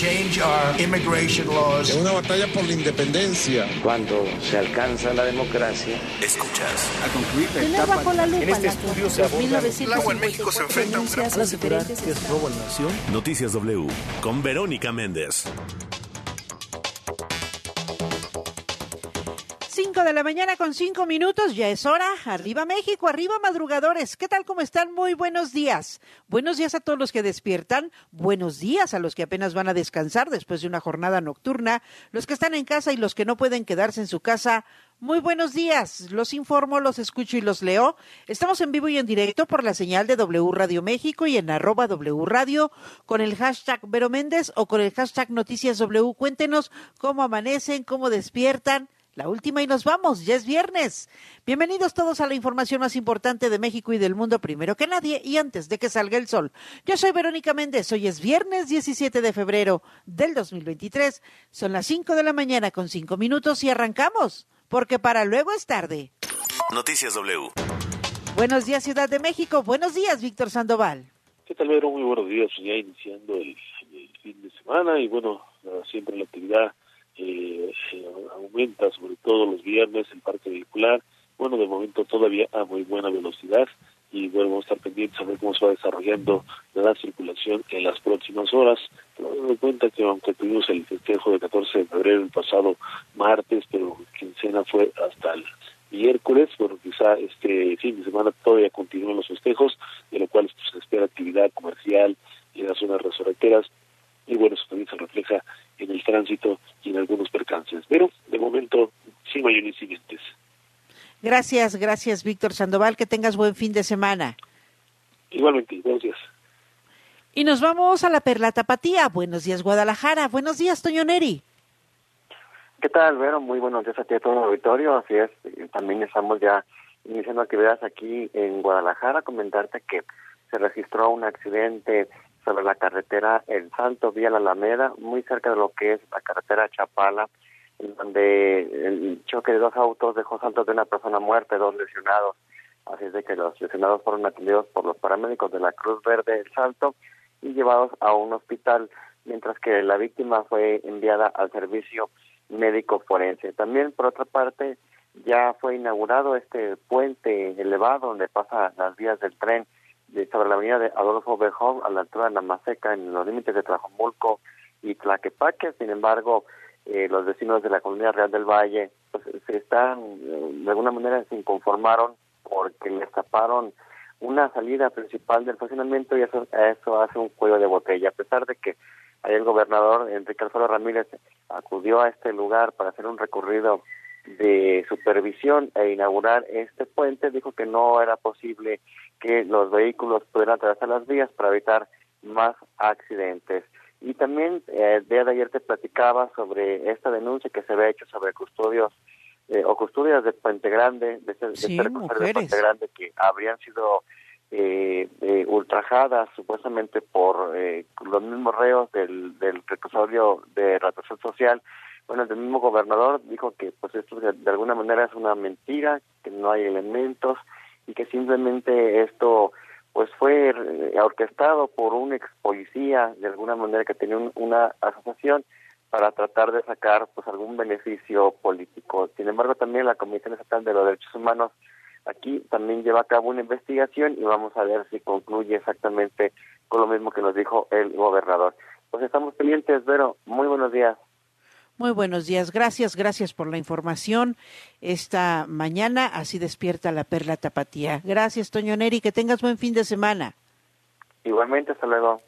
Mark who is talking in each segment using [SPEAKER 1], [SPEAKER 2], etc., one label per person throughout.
[SPEAKER 1] Change our immigration laws.
[SPEAKER 2] Es una batalla por la independencia.
[SPEAKER 3] Cuando se alcanza la democracia,
[SPEAKER 4] escuchas.
[SPEAKER 5] A concluir la etapa
[SPEAKER 6] bajo la lupa
[SPEAKER 7] En este estudio se aborda
[SPEAKER 6] 1954
[SPEAKER 1] El agua en México se enfrenta a un gran-
[SPEAKER 6] denuncias
[SPEAKER 7] Al asegurar
[SPEAKER 6] diferentes
[SPEAKER 7] que es robo a la nación.
[SPEAKER 4] Noticias W con Verónica Méndez.
[SPEAKER 8] 5 de la mañana con 5 minutos, ya es hora. Arriba México, arriba madrugadores. ¿Qué tal? ¿Cómo están? Muy buenos días. Buenos días a todos los que despiertan. Buenos días a los que apenas van a descansar después de una jornada nocturna. Los que están en casa y los que no pueden quedarse en su casa. Muy buenos días. Los informo, los escucho y los leo. Estamos en vivo y en directo por la señal de W Radio México y en arroba W Radio con el hashtag Vero Méndez o con el hashtag Noticias W. Cuéntenos cómo amanecen, cómo despiertan. La última y nos vamos, ya es viernes. Bienvenidos todos a la información más importante de México y del mundo primero que nadie y antes de que salga el sol. Yo soy Verónica Méndez, hoy es viernes 17 de febrero del 2023. Son las 5 de la mañana con 5 minutos y arrancamos, porque para luego es tarde.
[SPEAKER 4] Noticias W.
[SPEAKER 8] Buenos días Ciudad de México, buenos días Víctor Sandoval.
[SPEAKER 9] ¿Qué tal, Vero? Muy buenos días. Ya iniciando el, el fin de semana y bueno, siempre la actividad eh, aumenta, sobre todo los viernes, el parque vehicular. Bueno, de momento todavía a muy buena velocidad y bueno, a estar pendientes a ver cómo se va desarrollando la circulación en las próximas horas. Teniendo en cuenta que aunque tuvimos el festejo de 14 de febrero el pasado martes, pero quincena fue hasta el miércoles, bueno, quizá este fin de semana todavía continúan los festejos, de lo cual se espera actividad comercial en las zonas restauranteras y bueno, eso también se refleja en el tránsito y en algunos percances. Pero de momento, sin mayor incidentes.
[SPEAKER 8] Gracias, gracias Víctor Sandoval, que tengas buen fin de semana.
[SPEAKER 9] Igualmente, buenos días.
[SPEAKER 8] Y nos vamos a la Perla Tapatía. Buenos días Guadalajara, buenos días Toño Neri.
[SPEAKER 10] ¿Qué tal, Vero? Muy buenos días a ti a todo el auditorio. Así es, eh, también estamos ya iniciando actividades aquí en Guadalajara. Comentarte que se registró un accidente sobre la carretera El Salto, vía la Alameda, muy cerca de lo que es la carretera Chapala, donde el choque de dos autos dejó saltos de una persona muerta dos lesionados. Así es de que los lesionados fueron atendidos por los paramédicos de la Cruz Verde El Salto y llevados a un hospital, mientras que la víctima fue enviada al servicio médico forense. También, por otra parte, ya fue inaugurado este puente elevado donde pasan las vías del tren sobre la avenida de Adolfo Bejón a la altura de la Maseca en los límites de Tlajomulco y Tlaquepaque. Sin embargo, eh, los vecinos de la Comunidad Real del Valle pues, se están, eh, de alguna manera, se inconformaron porque les taparon una salida principal del funcionamiento y eso, eso hace un cuello de botella. A pesar de que el gobernador Enrique Alfaro Ramírez acudió a este lugar para hacer un recorrido de supervisión e inaugurar este puente, dijo que no era posible que los vehículos pudieran atravesar las vías para evitar más accidentes. Y también eh, el día de ayer te platicaba sobre esta denuncia que se había hecho sobre custodios eh, o custodias de Puente Grande, de, ser,
[SPEAKER 8] Sí,
[SPEAKER 10] de ser custodias de. Puente Grande que habrían sido eh, eh, ultrajadas supuestamente por eh, los mismos reos del, del reclusorio de retención social. Bueno, el mismo gobernador dijo que pues esto de, alguna manera es una mentira, que no hay elementos y que simplemente esto pues fue orquestado por un ex policía de alguna manera que tenía un- una asociación para tratar de sacar pues algún beneficio político. Sin embargo, también la Comisión Estatal de los Derechos Humanos aquí también lleva a cabo una investigación y vamos a ver si concluye exactamente con lo mismo que nos dijo el gobernador. Pues estamos pendientes, Vero. Muy buenos días.
[SPEAKER 8] Muy buenos días, gracias, gracias por la información esta mañana, así despierta la perla tapatía. Gracias, Toño Neri, que tengas buen fin de semana.
[SPEAKER 10] Igualmente, hasta luego.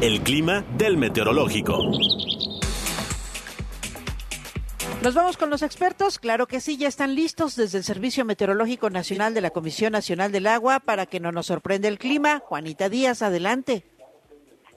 [SPEAKER 4] El clima del meteorológico.
[SPEAKER 8] Nos vamos con los expertos, claro que sí, ya están listos desde el Servicio Meteorológico Nacional de la Comisión Nacional del Agua para que no nos sorprenda el clima. Juanita Díaz, adelante.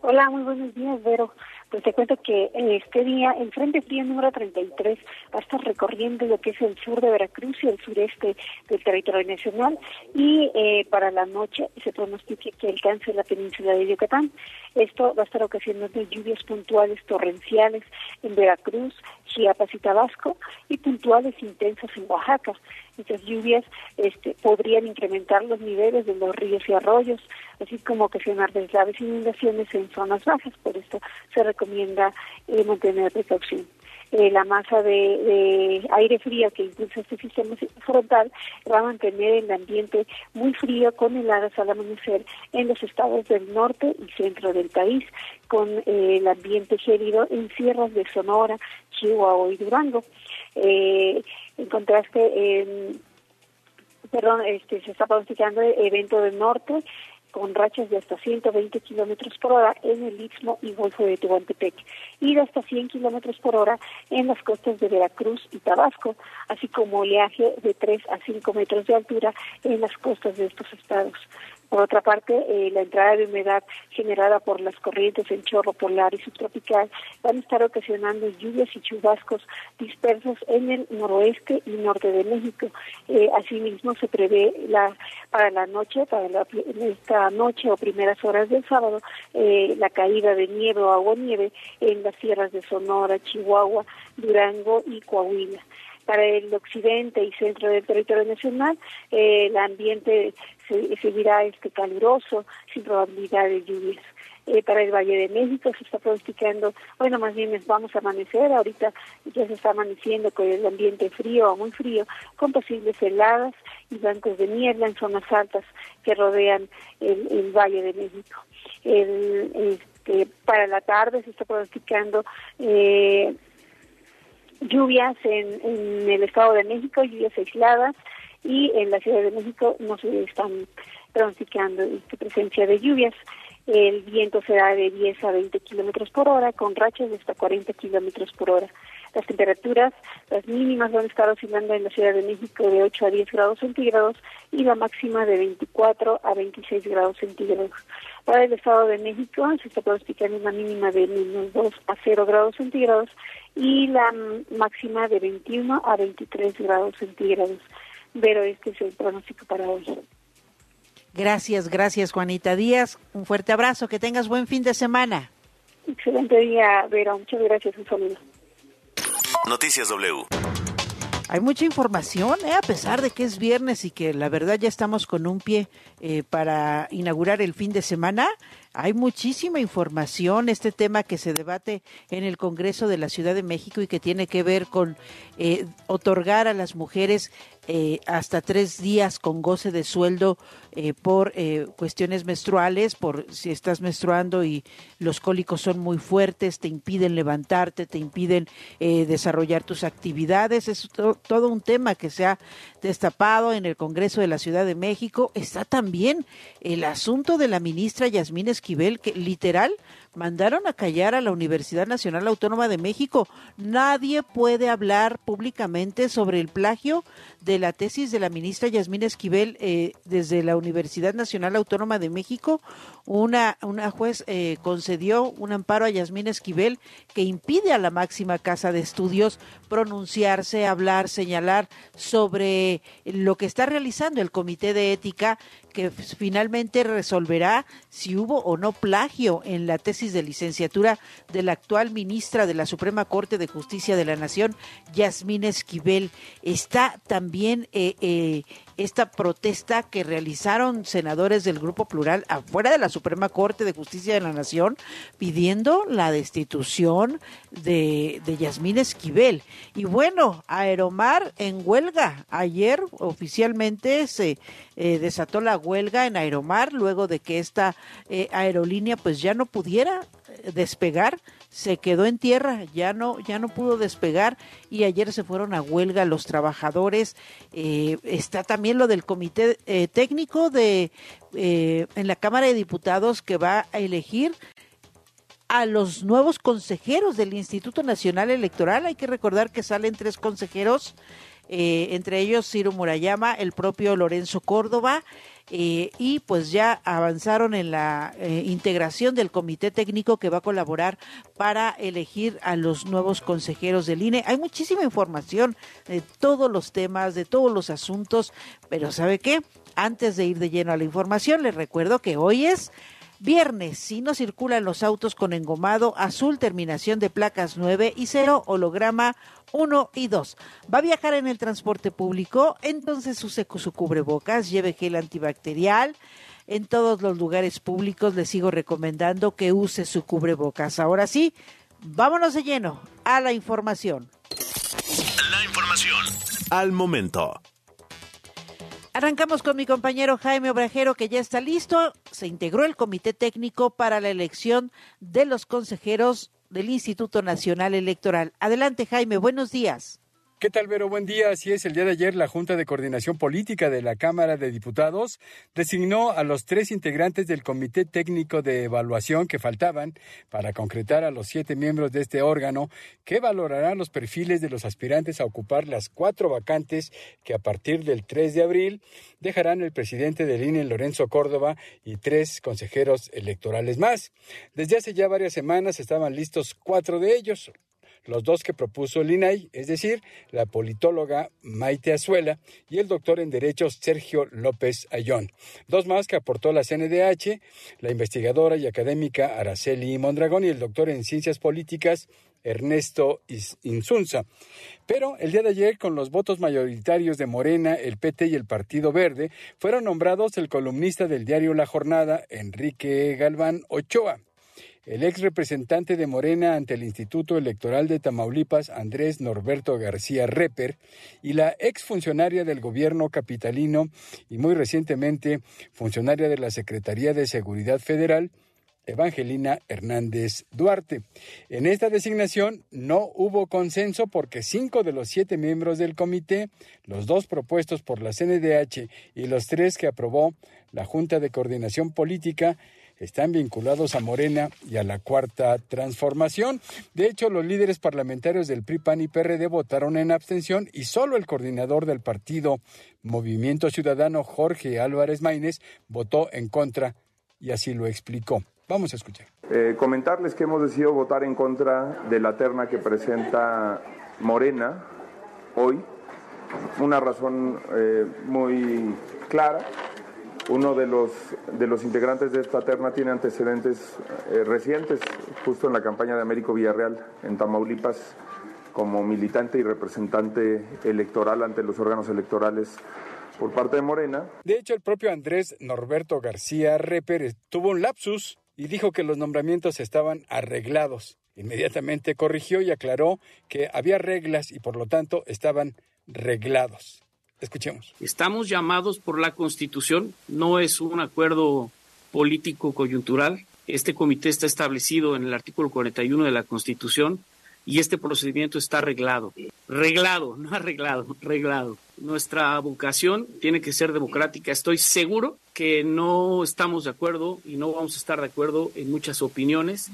[SPEAKER 6] Hola, muy buenos días, Vero. Pues te cuento que este día el Frente Frío número 33 va a estar recorriendo lo que es el sur de Veracruz y el sureste del territorio nacional y eh, para la noche se pronostica que alcance la península de Yucatán. Esto va a estar ocasionando lluvias puntuales torrenciales en Veracruz, Chiapas y Tabasco y puntuales intensas en Oaxaca. Estas lluvias este, podrían incrementar los niveles de los ríos y arroyos, así como ocasionar deslaves inundaciones en zonas bajas. Por esto se recomienda eh, mantener precaución. Eh, la masa de, aire frío que impulsa este sistema frontal va a mantener el ambiente muy frío con heladas al amanecer en los estados del norte y centro del país, con eh, el ambiente gélido en sierras de Sonora, Chihuahua y Durango. Eh, en contraste, perdón, este, se está pronosticando evento del norte con rachas de hasta 120 kilómetros por hora en el Istmo y Golfo de Tehuantepec y de hasta 100 kilómetros por hora en las costas de Veracruz y Tabasco, así como oleaje de 3 a 5 metros de altura en las costas de estos estados. Por otra parte, eh, la entrada de humedad generada por las corrientes en chorro polar y subtropical van a estar ocasionando lluvias y chubascos dispersos en el noroeste y norte de México. Eh, asimismo, se prevé la, para la noche, para esta noche o primeras horas del sábado, eh, la caída de nieve o agua nieve en las sierras de Sonora, Chihuahua, Durango y Coahuila para el occidente y centro del territorio nacional, el ambiente seguirá este caluroso, sin probabilidad de lluvias. Eh, para el Valle de México se está pronosticando, bueno, más bien vamos a amanecer, ahorita ya se está amaneciendo con el ambiente frío o muy frío, con posibles heladas y bancos de niebla en zonas altas que rodean el, Valle de México. este, para la tarde se está pronosticando eh, lluvias en, en el Estado de México, lluvias aisladas, y en la Ciudad de México no se están pronosticando esta presencia de lluvias. El viento será de 10 a 20 kilómetros por hora, con rachas de hasta 40 kilómetros por hora. Las temperaturas, las mínimas van a estar oscilando en la Ciudad de México de 8 a 10 grados centígrados y la máxima de 24 a 26 grados centígrados. Para el Estado de México se está pronosticando una mínima de menos 2 a 0 grados centígrados y la máxima de 21 a 23 grados centígrados pero este es el pronóstico para hoy.
[SPEAKER 8] Gracias, gracias Juanita Díaz. Un fuerte abrazo, que tengas buen fin de semana.
[SPEAKER 6] Excelente día, Vero. Muchas gracias, un saludo.
[SPEAKER 4] Noticias W.
[SPEAKER 8] Hay mucha información, ¿eh? a pesar de que es viernes y que la verdad ya estamos con un pie eh, para inaugurar el fin de semana. Hay muchísima información, este tema que se debate en el Congreso de la Ciudad de México y que tiene que ver con eh, otorgar a las mujeres eh, hasta tres días con goce de sueldo eh, por cuestiones menstruales, por si estás menstruando y los cólicos son muy fuertes, te impiden levantarte, te impiden desarrollar tus actividades. Es todo un tema que se ha destapado en el Congreso de la Ciudad de México. Está también el asunto de la ministra Yasmín Esquivel, que literal mandaron a callar a la Universidad Nacional Autónoma de México. Nadie puede hablar públicamente sobre el plagio de la tesis de la ministra Yasmín Esquivel eh, desde la Universidad Nacional Autónoma de México. Una, una juez eh, concedió un amparo a Yasmín Esquivel que impide a la máxima casa de estudios pronunciarse, hablar, señalar sobre lo que está realizando el Comité de Ética que finalmente resolverá si hubo o no plagio en la tesis de licenciatura de la actual ministra de la Suprema Corte de Justicia de la Nación, Yasmín Esquivel. Está también eh, eh, esta protesta que realizaron senadores del Grupo Plural afuera de la Suprema Corte de Justicia de la Nación pidiendo la destitución de, de Yasmín Esquivel. Y bueno, Aeromar en huelga. Ayer oficialmente se eh, desató la huelga en Aeromar luego de que esta eh, aerolínea pues ya no pudiera eh, despegar se quedó en tierra, ya no, ya no pudo despegar y ayer se fueron a huelga los trabajadores. Eh, está también lo del comité eh, técnico de eh, en la Cámara de Diputados que va a elegir a los nuevos consejeros del Instituto Nacional Electoral. Hay que recordar que salen tres consejeros, entre ellos Ciro Murayama, el propio Lorenzo Córdoba eh, y pues ya avanzaron en la eh, integración del comité técnico que va a colaborar para elegir a los nuevos consejeros del INE. Hay muchísima información de todos los temas, de todos los asuntos, pero ¿sabe qué? Antes de ir de lleno a la información, les recuerdo que hoy es Viernes, si no circulan los autos con engomado azul, terminación de placas 9 y 0, holograma 1 y 2. ¿Va a viajar en el transporte público? Entonces use su cubrebocas, lleve gel antibacterial. en todos los lugares públicos le sigo recomendando que use su cubrebocas. Ahora sí, vámonos de lleno a la información.
[SPEAKER 4] La información al momento.
[SPEAKER 8] Arrancamos con mi compañero Jaime Obrajero, que ya está listo. Se integró el comité técnico para la elección de los consejeros del Instituto Nacional Electoral. Adelante, Jaime, buenos días.
[SPEAKER 5] ¿Qué tal, Vero? Buen día. Así es, el día de ayer la Junta de Coordinación Política de la Cámara de Diputados designó a los tres integrantes del Comité Técnico de Evaluación que faltaban para concretar a los siete miembros de este órgano que valorarán los perfiles de los aspirantes a ocupar las cuatro vacantes que a partir del 3 de abril dejarán el presidente del INE, Lorenzo Córdoba, y tres consejeros electorales más. Desde hace ya varias semanas estaban listos cuatro de ellos los dos que propuso el INAI, es decir, la politóloga Maite Azuela y el doctor en Derecho Sergio López Ayón. Dos más que aportó la CNDH, la investigadora y académica Araceli Mondragón y el doctor en Ciencias Políticas Ernesto Insunza. Pero el día de ayer, con los votos mayoritarios de Morena, el PT y el Partido Verde, fueron nombrados el columnista del diario La Jornada, Enrique Galván Ochoa, el ex representante de Morena ante el Instituto Electoral de Tamaulipas, Andrés Norberto García Reper, y la ex funcionaria del gobierno capitalino y muy recientemente funcionaria de la Secretaría de Seguridad Federal, Evangelina Hernández Duarte. En esta designación no hubo consenso porque cinco de los siete miembros del comité, los dos propuestos por la CNDH y los tres que aprobó la Junta de Coordinación Política, están vinculados a Morena y a la Cuarta Transformación. De hecho, los líderes parlamentarios del PRI, PAN y PRD votaron en abstención y solo el coordinador del partido Movimiento Ciudadano, Jorge Álvarez Maínez, votó en contra y así lo explicó. Vamos a escuchar.
[SPEAKER 7] Eh, comentarles que hemos decidido votar en contra de la terna que presenta Morena hoy. Una razón eh, muy clara uno de los, de los integrantes de esta terna tiene antecedentes eh, recientes, justo en la campaña de Américo Villarreal en Tamaulipas, como militante y representante electoral ante los órganos electorales por parte de Morena.
[SPEAKER 5] De hecho, el propio Andrés Norberto García Reper tuvo un lapsus y dijo que los nombramientos estaban arreglados. Inmediatamente corrigió y aclaró que había reglas y por lo tanto estaban reglados. Escuchemos.
[SPEAKER 11] Estamos llamados por la Constitución, no es un acuerdo político coyuntural. Este comité está establecido en el artículo 41 de la Constitución y este procedimiento está arreglado. Reglado, no arreglado, reglado. Nuestra vocación tiene que ser democrática. Estoy seguro que no estamos de acuerdo y no vamos a estar de acuerdo en muchas opiniones,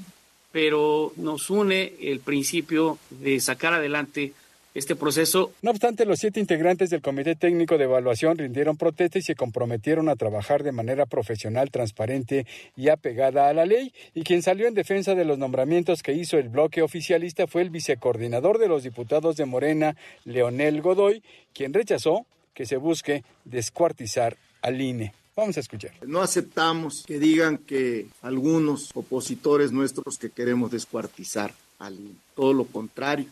[SPEAKER 11] pero nos une el principio de sacar adelante este proceso.
[SPEAKER 5] No obstante, los siete integrantes del Comité Técnico de Evaluación rindieron protesta y se comprometieron a trabajar de manera profesional, transparente y apegada a la ley. Y quien salió en defensa de los nombramientos que hizo el bloque oficialista fue el vicecoordinador de los diputados de Morena, Leonel Godoy, quien rechazó que se busque descuartizar al INE. Vamos a escuchar.
[SPEAKER 12] No aceptamos que digan que algunos opositores nuestros que queremos descuartizar al INE. Todo lo contrario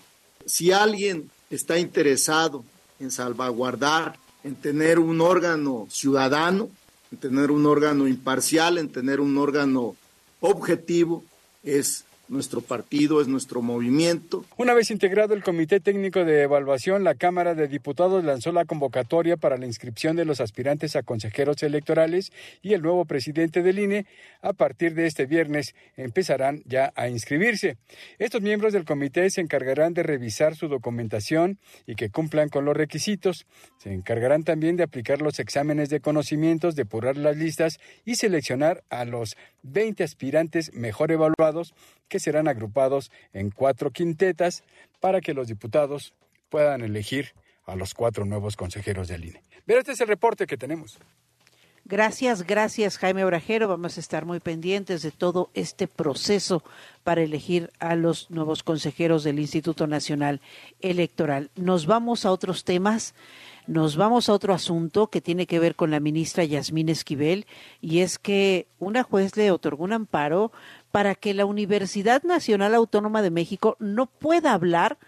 [SPEAKER 12] si alguien está interesado en salvaguardar, en tener un órgano ciudadano, en tener un órgano imparcial, en tener un órgano objetivo, es nuestro partido, es nuestro movimiento.
[SPEAKER 5] Una vez integrado el Comité Técnico de Evaluación, la Cámara de Diputados lanzó la convocatoria para la inscripción de los aspirantes a consejeros electorales y el nuevo presidente del INE a partir de este viernes empezarán ya a inscribirse. Estos miembros del comité se encargarán de revisar su documentación y que cumplan con los requisitos. Se encargarán también de aplicar los exámenes de conocimientos, depurar las listas y seleccionar a los 20 aspirantes mejor evaluados que serán agrupados en cuatro quintetas para que los diputados puedan elegir a los cuatro nuevos consejeros del INE. Pero este es el reporte que tenemos.
[SPEAKER 8] Gracias, gracias Jaime Obrajero. Vamos a estar muy pendientes de todo este proceso para elegir a los nuevos consejeros del Instituto Nacional Electoral. Nos vamos a otros temas. Nos vamos a otro asunto que tiene que ver con la ministra Yasmín Esquivel y es que una juez le otorgó un amparo para que la Universidad Nacional Autónoma de México no pueda hablar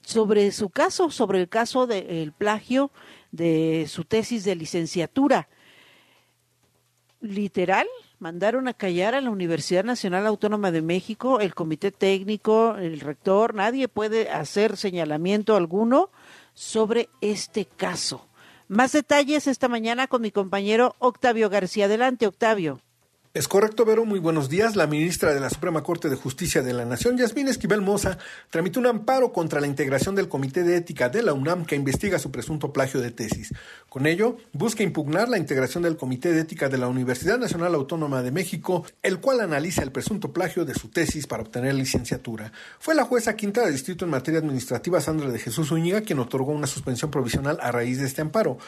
[SPEAKER 8] sobre su caso, sobre el caso del plagio de su tesis de licenciatura. literal mandaron a callar a la Universidad Nacional Autónoma de México, el comité técnico, el rector, nadie puede hacer señalamiento alguno sobre este caso. Más detalles esta mañana con mi compañero Octavio García. Adelante, Octavio.
[SPEAKER 13] Es correcto, Vero. Muy buenos días. La ministra de la Suprema Corte de Justicia de la Nación, Yasmín Esquivel Moza, tramitó un amparo contra la integración del Comité de Ética de la UNAM que investiga su presunto plagio de tesis. Con ello, busca impugnar la integración del Comité de Ética de la Universidad Nacional Autónoma de México, el cual analiza el presunto plagio de su tesis para obtener licenciatura. Fue la jueza quinta de distrito en materia administrativa, Sandra de Jesús Uñiga, quien otorgó una suspensión provisional a raíz de este amparo.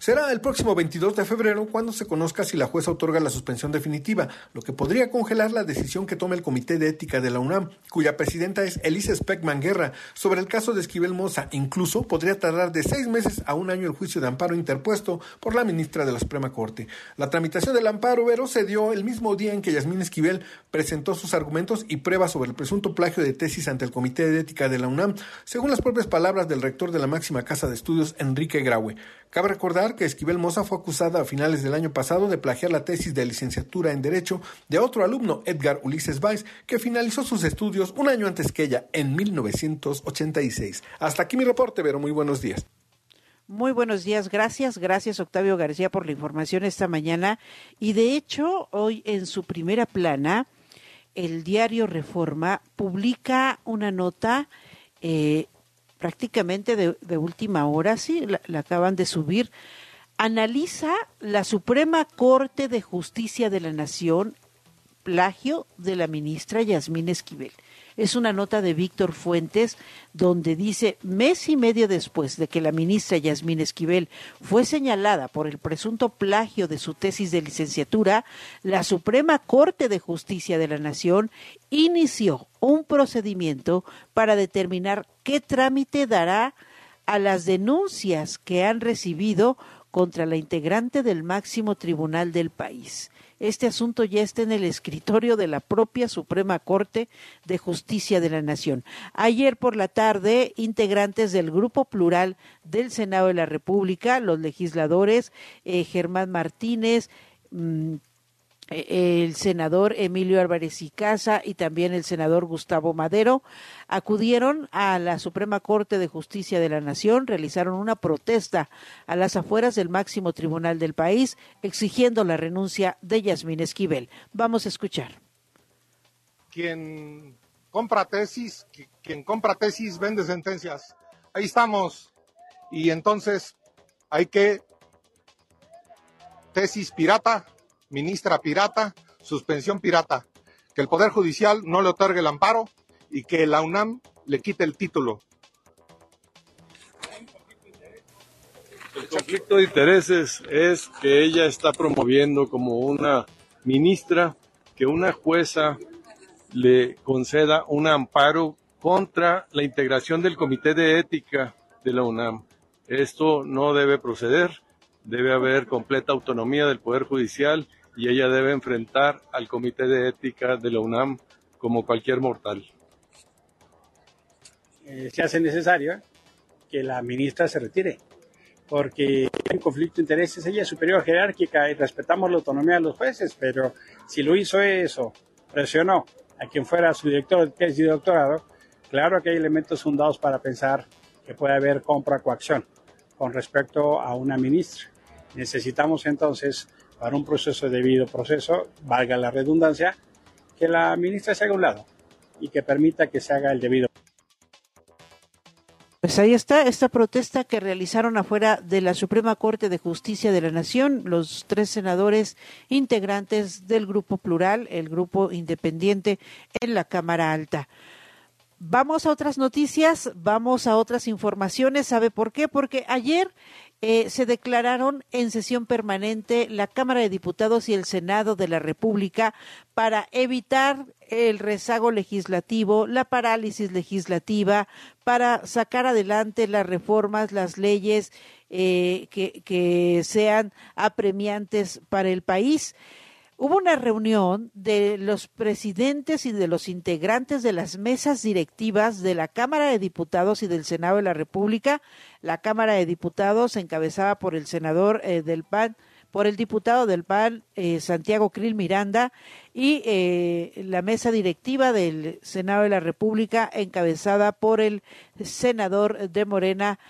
[SPEAKER 13] Será el próximo 22 de febrero cuando se conozca si la jueza otorga la suspensión definitiva, lo que podría congelar la decisión que tome el Comité de Ética de la UNAM, cuya presidenta es Elise Speckman Guerra, sobre el caso de Esquivel Moza. Incluso podría tardar de seis meses a un año el juicio de amparo interpuesto por la ministra de la Suprema Corte. La tramitación del amparo, Vero, se dio el mismo día en que Yasmín Esquivel presentó sus argumentos y pruebas sobre el presunto plagio de tesis ante el Comité de Ética de la UNAM, según las propias palabras del rector de la máxima casa de estudios, Enrique Graue. Cabe recordar que Esquivel Moza fue acusada a finales del año pasado de plagiar la tesis de licenciatura en Derecho de otro alumno, Edgar Ulises Weiss, que finalizó sus estudios un año antes que ella, en 1986. Hasta aquí mi reporte, pero muy buenos días.
[SPEAKER 8] Muy buenos días, gracias, gracias Octavio García por la información esta mañana. Y de hecho, hoy en su primera plana, el diario Reforma publica una nota eh, prácticamente de, última hora, sí, la, acaban de subir, analiza la Suprema Corte de Justicia de la Nación plagio de la ministra Yasmín Esquivel. Es una nota de Víctor Fuentes donde dice, mes y medio después de que la ministra Yasmín Esquivel fue señalada por el presunto plagio de su tesis de licenciatura, la Suprema Corte de Justicia de la Nación inició un procedimiento para determinar qué trámite dará a las denuncias que han recibido contra la integrante del máximo tribunal del país este asunto ya está en el escritorio de la propia Suprema Corte de Justicia de la Nación. Ayer por la tarde, integrantes del Grupo Plural del Senado de la República, los legisladores eh, Germán Martínez, mm, el senador Emilio Álvarez y Casa y también el senador Gustavo Madero acudieron a la Suprema Corte de Justicia de la Nación, realizaron una protesta a las afueras del máximo tribunal del país exigiendo la renuncia de Yasmín Esquivel. Vamos a escuchar.
[SPEAKER 14] Quien compra tesis, quien compra tesis vende sentencias. Ahí estamos. Y entonces hay que tesis pirata ministra pirata, suspensión pirata, que el Poder Judicial no le otorgue el amparo y que la UNAM le quite el título.
[SPEAKER 15] El conflicto de intereses es que ella está promoviendo como una ministra que una jueza le conceda un amparo contra la integración del Comité de Ética de la UNAM. Esto no debe proceder, debe haber completa autonomía del Poder Judicial y ella debe enfrentar al Comité de Ética de la UNAM como cualquier mortal.
[SPEAKER 16] Eh, se hace necesario que la ministra se retire, porque hay conflicto de intereses, ella es superior jerárquica y respetamos la autonomía de los jueces, pero si lo hizo eso, presionó a quien fuera su director de tesis de doctorado, claro que hay elementos fundados para pensar que puede haber compra coacción con respecto a una ministra. Necesitamos entonces para un proceso debido proceso, valga la redundancia, que la ministra se haga a un lado y que permita que se haga el debido.
[SPEAKER 8] Pues ahí está esta protesta que realizaron afuera de la Suprema Corte de Justicia de la Nación los tres senadores integrantes del Grupo Plural, el Grupo Independiente en la Cámara Alta. Vamos a otras noticias, vamos a otras informaciones. ¿Sabe por qué? Porque ayer eh, se declararon en sesión permanente la Cámara de Diputados y el Senado de la República para evitar el rezago legislativo, la parálisis legislativa, para sacar adelante las reformas, las leyes eh, que, que sean apremiantes para el país. Hubo una reunión de los presidentes y de los integrantes de las mesas directivas de la Cámara de Diputados y del Senado de la República. La Cámara de Diputados, encabezada por el senador eh, del PAN, por el diputado del PAN, eh, Santiago Krill Miranda, y eh, la mesa directiva del Senado de la República, encabezada por el senador de Morena,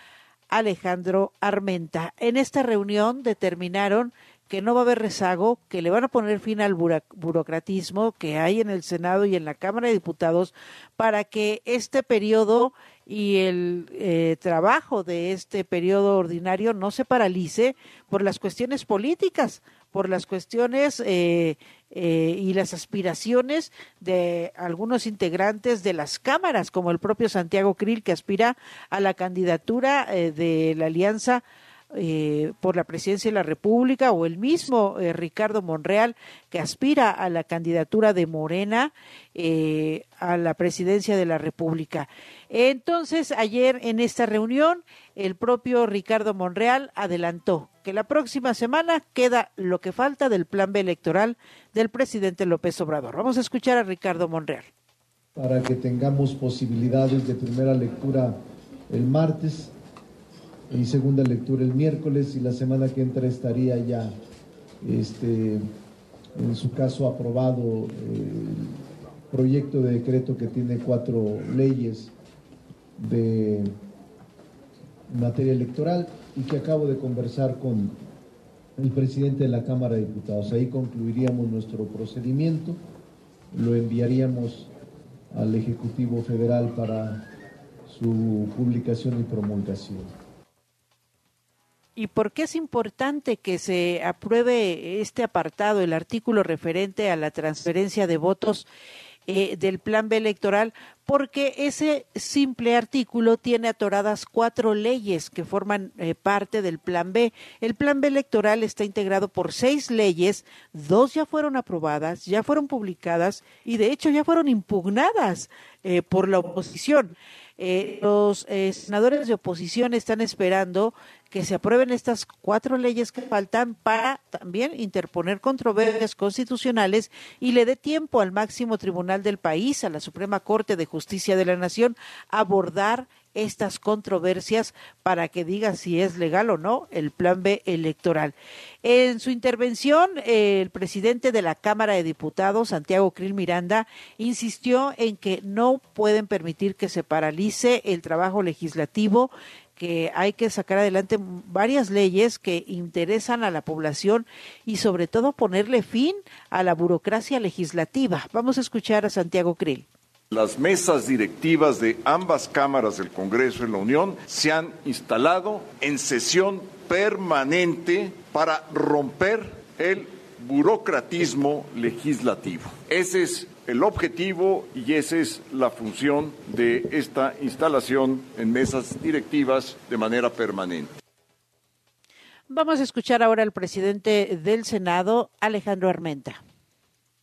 [SPEAKER 8] Alejandro Armenta. En esta reunión determinaron que no va a haber rezago, que le van a poner fin al burocratismo que hay en el Senado y en la Cámara de Diputados para que este periodo y el eh, trabajo de este periodo ordinario no se paralice por las cuestiones políticas, por las cuestiones eh, eh, y las aspiraciones de algunos integrantes de las cámaras, como el propio Santiago Krill, que aspira a la candidatura de la Alianza eh, por la presidencia de la República o el mismo eh, Ricardo Monreal que aspira a la candidatura de Morena eh, a la presidencia de la República. Entonces, ayer en esta reunión, el propio Ricardo Monreal adelantó que la próxima semana queda lo que falta del plan B electoral del presidente López Obrador. Vamos a escuchar a Ricardo Monreal.
[SPEAKER 17] Para que tengamos posibilidades de primera lectura el martes y segunda lectura el miércoles y la semana que entra estaría ya, este, en su caso, aprobado el proyecto de decreto que tiene cuatro leyes de materia electoral y que acabo de conversar con el presidente de la Cámara de Diputados. Ahí concluiríamos nuestro procedimiento, lo enviaríamos al Ejecutivo Federal para su publicación y promulgación.
[SPEAKER 8] ¿Y por qué es importante que se apruebe este apartado, el artículo referente a la transferencia de votos eh, del plan B electoral? Porque ese simple artículo tiene atoradas cuatro leyes que forman eh, parte del plan B. El plan B electoral está integrado por seis leyes, dos ya fueron aprobadas, ya fueron publicadas y de hecho ya fueron impugnadas eh, por la oposición. los senadores de oposición están esperando que se aprueben estas cuatro leyes que faltan para también interponer controversias constitucionales y le dé tiempo al máximo tribunal del país, a la Suprema Corte de Justicia de la Nación, abordar estas controversias para que diga si es legal o no el plan B electoral. En su intervención, el presidente de la Cámara de Diputados, Santiago Krill Miranda, insistió en que no pueden permitir que se paralice el trabajo legislativo que hay que sacar adelante varias leyes que interesan a la población y sobre todo ponerle fin a la burocracia legislativa. Vamos a escuchar a Santiago Krill.
[SPEAKER 18] Las mesas directivas de ambas cámaras del Congreso en la Unión se han instalado en sesión permanente para romper el burocratismo legislativo. Ese es el objetivo y esa es la función de esta instalación en mesas directivas de manera permanente.
[SPEAKER 8] Vamos a escuchar ahora al presidente del Senado, Alejandro Armenta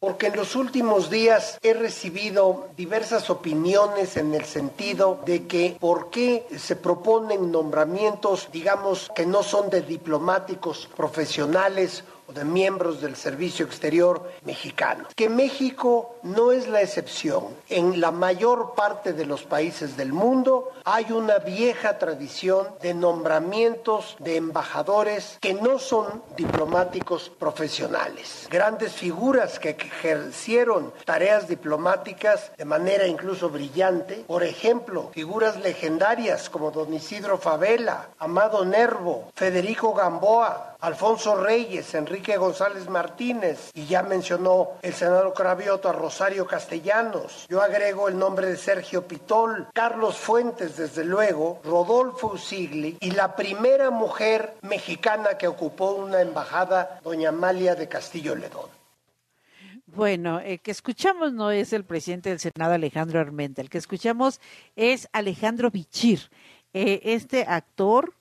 [SPEAKER 19] porque en los últimos días he recibido diversas opiniones en el sentido de que por qué se proponen nombramientos, digamos, que no son de diplomáticos profesionales de miembros del Servicio Exterior mexicano. Que México no es la excepción. En la mayor parte de los países del mundo hay una vieja tradición de nombramientos de embajadores que no son diplomáticos profesionales. Grandes figuras que ejercieron tareas diplomáticas de manera incluso brillante. Por ejemplo, figuras legendarias como don Isidro Favela, Amado Nervo, Federico Gamboa, Alfonso Reyes, Enrique González Martínez y ya mencionó el senador Cravioto a Rosario Castellanos. Yo agrego el nombre de Sergio Pitol, Carlos Fuentes, desde luego, Rodolfo Usigli y la primera mujer mexicana que ocupó una embajada, doña Amalia de Castillo Ledón.
[SPEAKER 8] Bueno, el que escuchamos no es el presidente del Senado, Alejandro Armenta, el que escuchamos es Alejandro Bichir, eh, este actor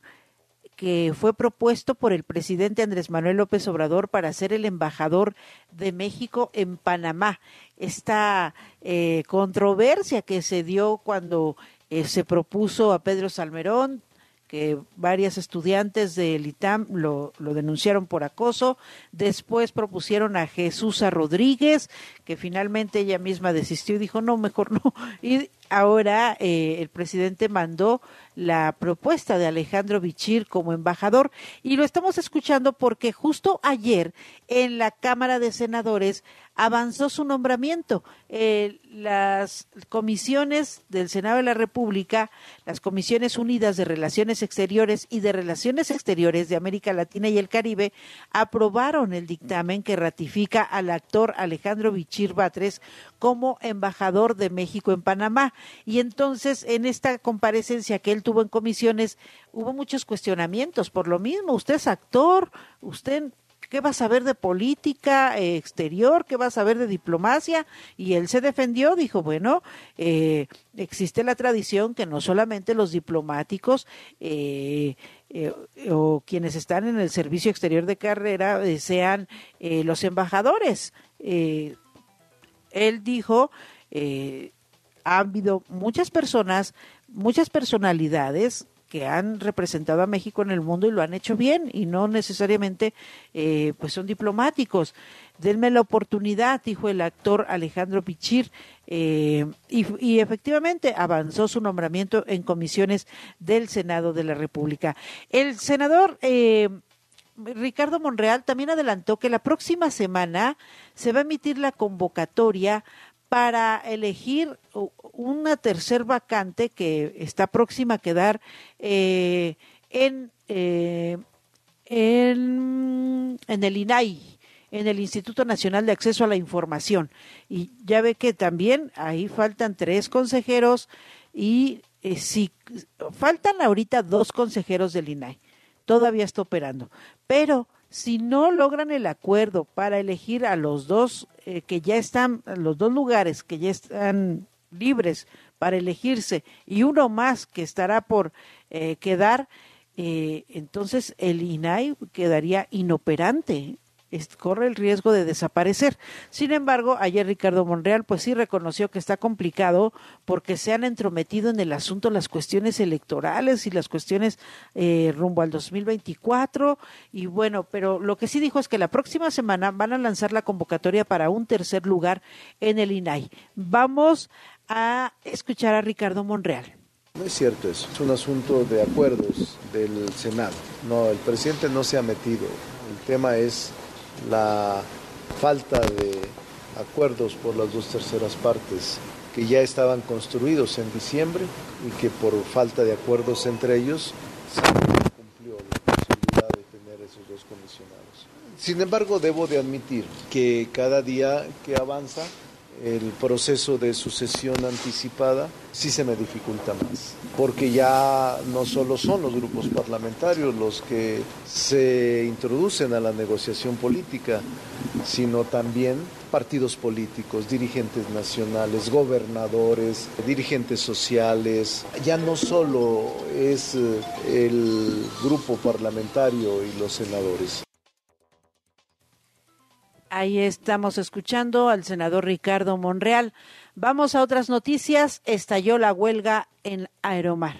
[SPEAKER 8] que fue propuesto por el presidente Andrés Manuel López Obrador para ser el embajador de México en Panamá. Esta eh, controversia que se dio cuando eh, se propuso a Pedro Salmerón, que varias estudiantes del ITAM lo, denunciaron por acoso. Después propusieron a Jesús Rodríguez, que finalmente ella misma desistió y dijo, no, mejor no. ahora eh, el presidente mandó la propuesta de Alejandro Bichir como embajador y lo estamos escuchando porque justo ayer en la Cámara de Senadores avanzó su nombramiento. Eh, las comisiones del Senado de la República, las comisiones unidas de Relaciones Exteriores y de Relaciones Exteriores de América Latina y el Caribe aprobaron el dictamen que ratifica al actor Alejandro Bichir Batres como embajador de México en Panamá. Y entonces, en esta comparecencia que él tuvo en comisiones, hubo muchos cuestionamientos por lo mismo. Usted es actor, usted ¿Qué va a saber de política eh, exterior? ¿Qué va a saber de diplomacia? Y él se defendió, dijo, bueno, eh, existe la tradición que no solamente los diplomáticos eh, o quienes están en el servicio exterior de carrera sean los embajadores. Él dijo, ha habido muchas personas, muchas personalidades que han representado a México en el mundo y lo han hecho bien y no necesariamente eh, pues son diplomáticos. Denme la oportunidad, dijo el actor Alejandro Pichir, eh, y, efectivamente avanzó su nombramiento en comisiones del Senado de la República. El senador eh, Ricardo Monreal también adelantó que la próxima semana se va a emitir la convocatoria para elegir una tercer vacante que está próxima a quedar eh, en, eh, en, el INAI, en el Instituto Nacional de Acceso a la Información. Y ya ve que también ahí faltan tres consejeros y eh, si faltan ahorita dos consejeros del INAI. Todavía está operando. Pero si no logran el acuerdo para elegir a los dos eh, que ya están, los dos lugares que ya están libres para elegirse y uno más que estará por eh, quedar, eh, entonces el INAI quedaría inoperante corre el riesgo de desaparecer. Sin embargo, ayer Ricardo Monreal pues sí reconoció que está complicado porque se han entrometido en el asunto las cuestiones electorales y las cuestiones eh, rumbo al 2024 y bueno, pero lo que sí dijo es que la próxima semana van a lanzar la convocatoria para un tercer lugar en el INAI. Vamos a escuchar a Ricardo Monreal.
[SPEAKER 17] No es cierto eso, es un asunto de acuerdos del Senado. No, el presidente no se ha metido. El tema es la falta de acuerdos por las dos terceras partes que ya estaban construidos en diciembre y que por falta de acuerdos entre ellos se cumplió la posibilidad de tener esos dos comisionados. Sin embargo, debo de admitir que cada día que avanza el proceso de sucesión anticipada sí se me dificulta más, porque ya no solo son los grupos parlamentarios los que se introducen a la negociación política, sino también partidos políticos, dirigentes nacionales, gobernadores, dirigentes sociales. Ya no solo es eh, el grupo parlamentario y los senadores.
[SPEAKER 8] Ahí estamos escuchando al senador Ricardo Monreal. Vamos a otras noticias. Estalló la huelga en Aeromar.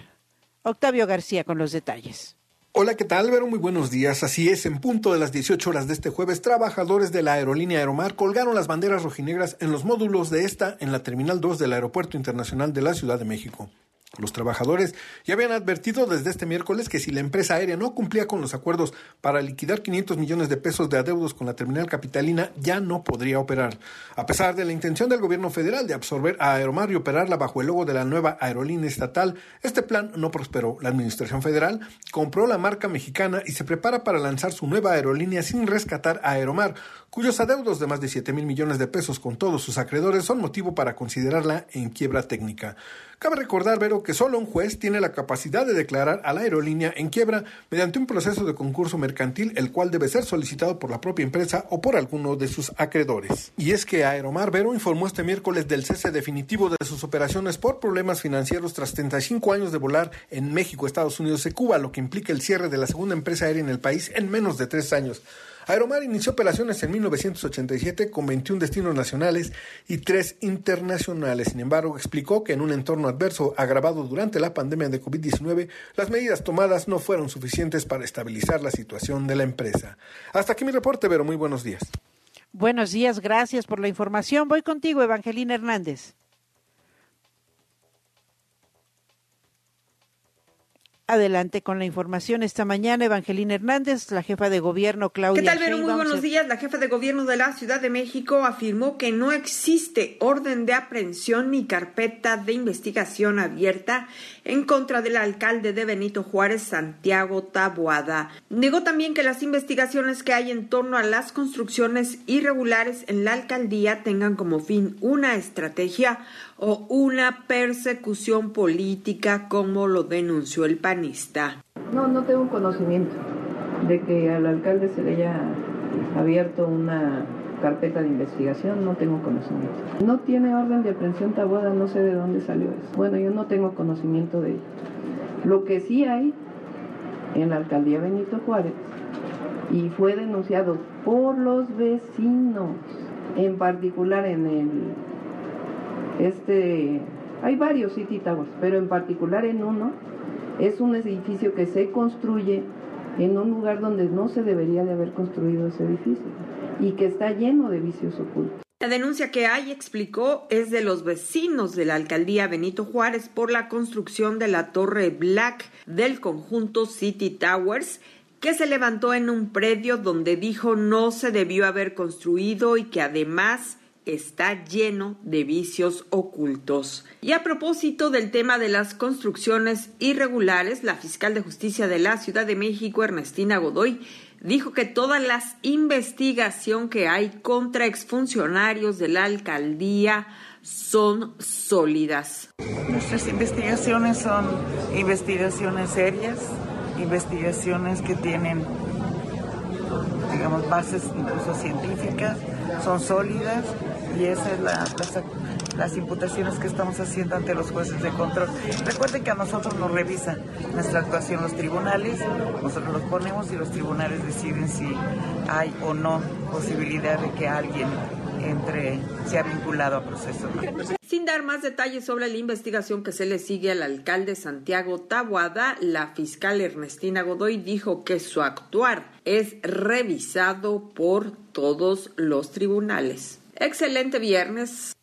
[SPEAKER 8] Octavio García con los detalles.
[SPEAKER 13] Hola, ¿qué tal, Vero? Muy buenos días. Así es, en punto de las 18 horas de este jueves, trabajadores de la aerolínea Aeromar colgaron las banderas rojinegras en los módulos de esta en la Terminal 2 del Aeropuerto Internacional de la Ciudad de México. Los trabajadores ya habían advertido desde este miércoles que si la empresa aérea no cumplía con los acuerdos para liquidar 500 millones de pesos de adeudos con la terminal capitalina, ya no podría operar. A pesar de la intención del gobierno federal de absorber a Aeromar y operarla bajo el logo de la nueva aerolínea estatal, este plan no prosperó. La administración federal compró la marca mexicana y se prepara para lanzar su nueva aerolínea sin rescatar a Aeromar, cuyos adeudos de más de 7 mil millones de pesos con todos sus acreedores son motivo para considerarla en quiebra técnica. Cabe recordar, Vero, que solo un juez tiene la capacidad de declarar a la aerolínea en quiebra mediante un proceso de concurso mercantil, el cual debe ser solicitado por la propia empresa o por alguno de sus acreedores. Y es que Aeromar Vero informó este miércoles del cese definitivo de sus operaciones por problemas financieros tras 35 años de volar en México, Estados Unidos y Cuba, lo que implica el cierre de la segunda empresa aérea en el país en menos de tres años. Aeromar inició operaciones en 1987 con 21 destinos nacionales y 3 internacionales. Sin embargo, explicó que en un entorno adverso agravado durante la pandemia de COVID-19, las medidas tomadas no fueron suficientes para estabilizar la situación de la empresa. Hasta aquí mi reporte, pero muy buenos días.
[SPEAKER 8] Buenos días, gracias por la información. Voy contigo, Evangelina Hernández. Adelante con la información esta mañana, Evangelina Hernández, la jefa de gobierno Claudia.
[SPEAKER 20] ¿Qué tal, Vero? Muy buenos días. La jefa de gobierno de la Ciudad de México afirmó que no existe orden de aprehensión ni carpeta de investigación abierta en contra del alcalde de Benito Juárez, Santiago Taboada. Negó también que las investigaciones que hay en torno a las construcciones irregulares en la alcaldía tengan como fin una estrategia o una persecución política como lo denunció el panista.
[SPEAKER 21] No, no tengo conocimiento de que al alcalde se le haya abierto una carpeta de investigación, no tengo conocimiento. No tiene orden de aprehensión Tabuada, no sé de dónde salió eso. Bueno, yo no tengo conocimiento de ello. Lo que sí hay en la alcaldía Benito Juárez y fue denunciado por los vecinos, en particular en el este, hay varios City Towers, pero en particular en uno es un edificio que se construye en un lugar donde no se debería de haber construido ese edificio y que está lleno de vicios ocultos.
[SPEAKER 20] La denuncia que hay, explicó, es de los vecinos de la alcaldía Benito Juárez por la construcción de la torre Black del conjunto City Towers que se levantó en un predio donde dijo no se debió haber construido y que además está lleno de vicios ocultos. Y a propósito del tema de las construcciones irregulares, la fiscal de justicia de la Ciudad de México, Ernestina Godoy, dijo que toda la investigación que hay contra exfuncionarios de la alcaldía son sólidas.
[SPEAKER 22] Nuestras investigaciones son investigaciones serias, investigaciones que tienen, digamos, bases incluso científicas, son sólidas y esas son las, las, imputaciones que estamos haciendo ante los jueces de control. Recuerden que a nosotros nos revisan nuestra actuación los tribunales, nosotros los ponemos y los tribunales deciden si hay o no posibilidad de que alguien entre, sea vinculado a proceso.
[SPEAKER 20] Sin dar más detalles sobre la investigación que se le sigue al alcalde Santiago Tabuada, la fiscal Ernestina Godoy dijo que su actuar es revisado por todos los tribunales. Excelente viernes.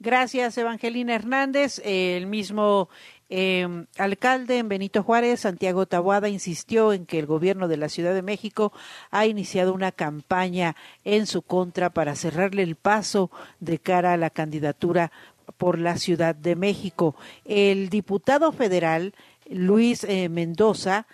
[SPEAKER 8] Gracias, Evangelina Hernández. El mismo eh, alcalde en Benito Juárez, Santiago Tabuada, insistió en que el gobierno de la Ciudad de México ha iniciado una campaña en su contra para cerrarle el paso de cara a la candidatura por la Ciudad de México. El diputado federal Luis eh, Mendoza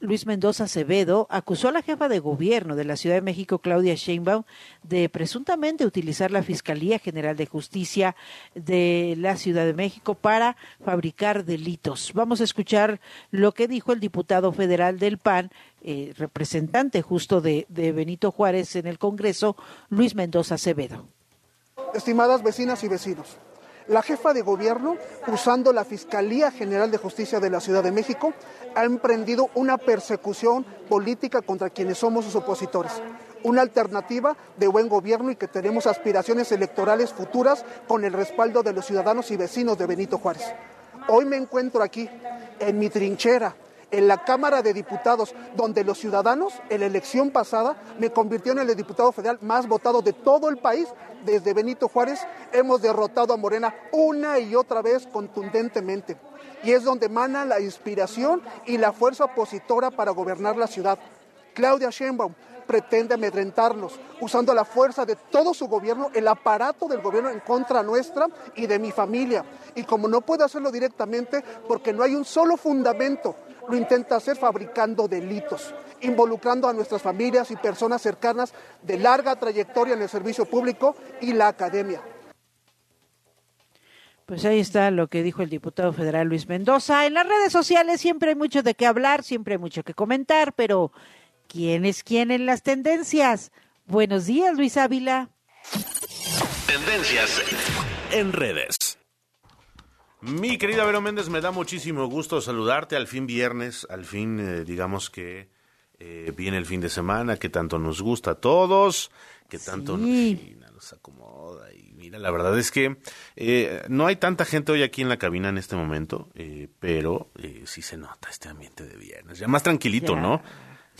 [SPEAKER 8] Luis Mendoza Acevedo acusó a la jefa de gobierno de la Ciudad de México, Claudia Sheinbaum, de presuntamente utilizar la Fiscalía General de Justicia de la Ciudad de México para fabricar delitos. Vamos a escuchar lo que dijo el diputado federal del PAN, eh, representante justo de, de Benito Juárez en el Congreso, Luis Mendoza Acevedo.
[SPEAKER 23] Estimadas vecinas y vecinos, la jefa de gobierno, usando la Fiscalía General de Justicia de la Ciudad de México, ha emprendido una persecución política contra quienes somos sus opositores. Una alternativa de buen gobierno y que tenemos aspiraciones electorales futuras con el respaldo de los ciudadanos y vecinos de Benito Juárez. Hoy me encuentro aquí, en mi trinchera, en la Cámara de Diputados, donde los ciudadanos en la elección pasada me convirtieron en el diputado federal más votado de todo el país. Desde Benito Juárez hemos derrotado a Morena una y otra vez contundentemente. Y es donde emana la inspiración y la fuerza opositora para gobernar la ciudad. Claudia Sheinbaum pretende amedrentarnos, usando la fuerza de todo su gobierno, el aparato del gobierno en contra nuestra y de mi familia. Y como no puede hacerlo directamente, porque no hay un solo fundamento lo intenta hacer fabricando delitos, involucrando a nuestras familias y personas cercanas de larga trayectoria en el servicio público y la academia.
[SPEAKER 8] Pues ahí está lo que dijo el diputado federal Luis Mendoza. En las redes sociales siempre hay mucho de qué hablar, siempre hay mucho que comentar, pero ¿quién es quién en las tendencias? Buenos días, Luis Ávila.
[SPEAKER 4] Tendencias en redes. Mi querida Vero Méndez, me da muchísimo gusto saludarte al fin viernes, al fin eh, digamos que eh, viene el fin de semana, que tanto nos gusta a todos, que tanto nos, acomoda. Y mira, la verdad es que eh, no hay tanta gente hoy aquí en la cabina en este momento, pero sí se nota este ambiente de viernes, ya más tranquilito, ¿no?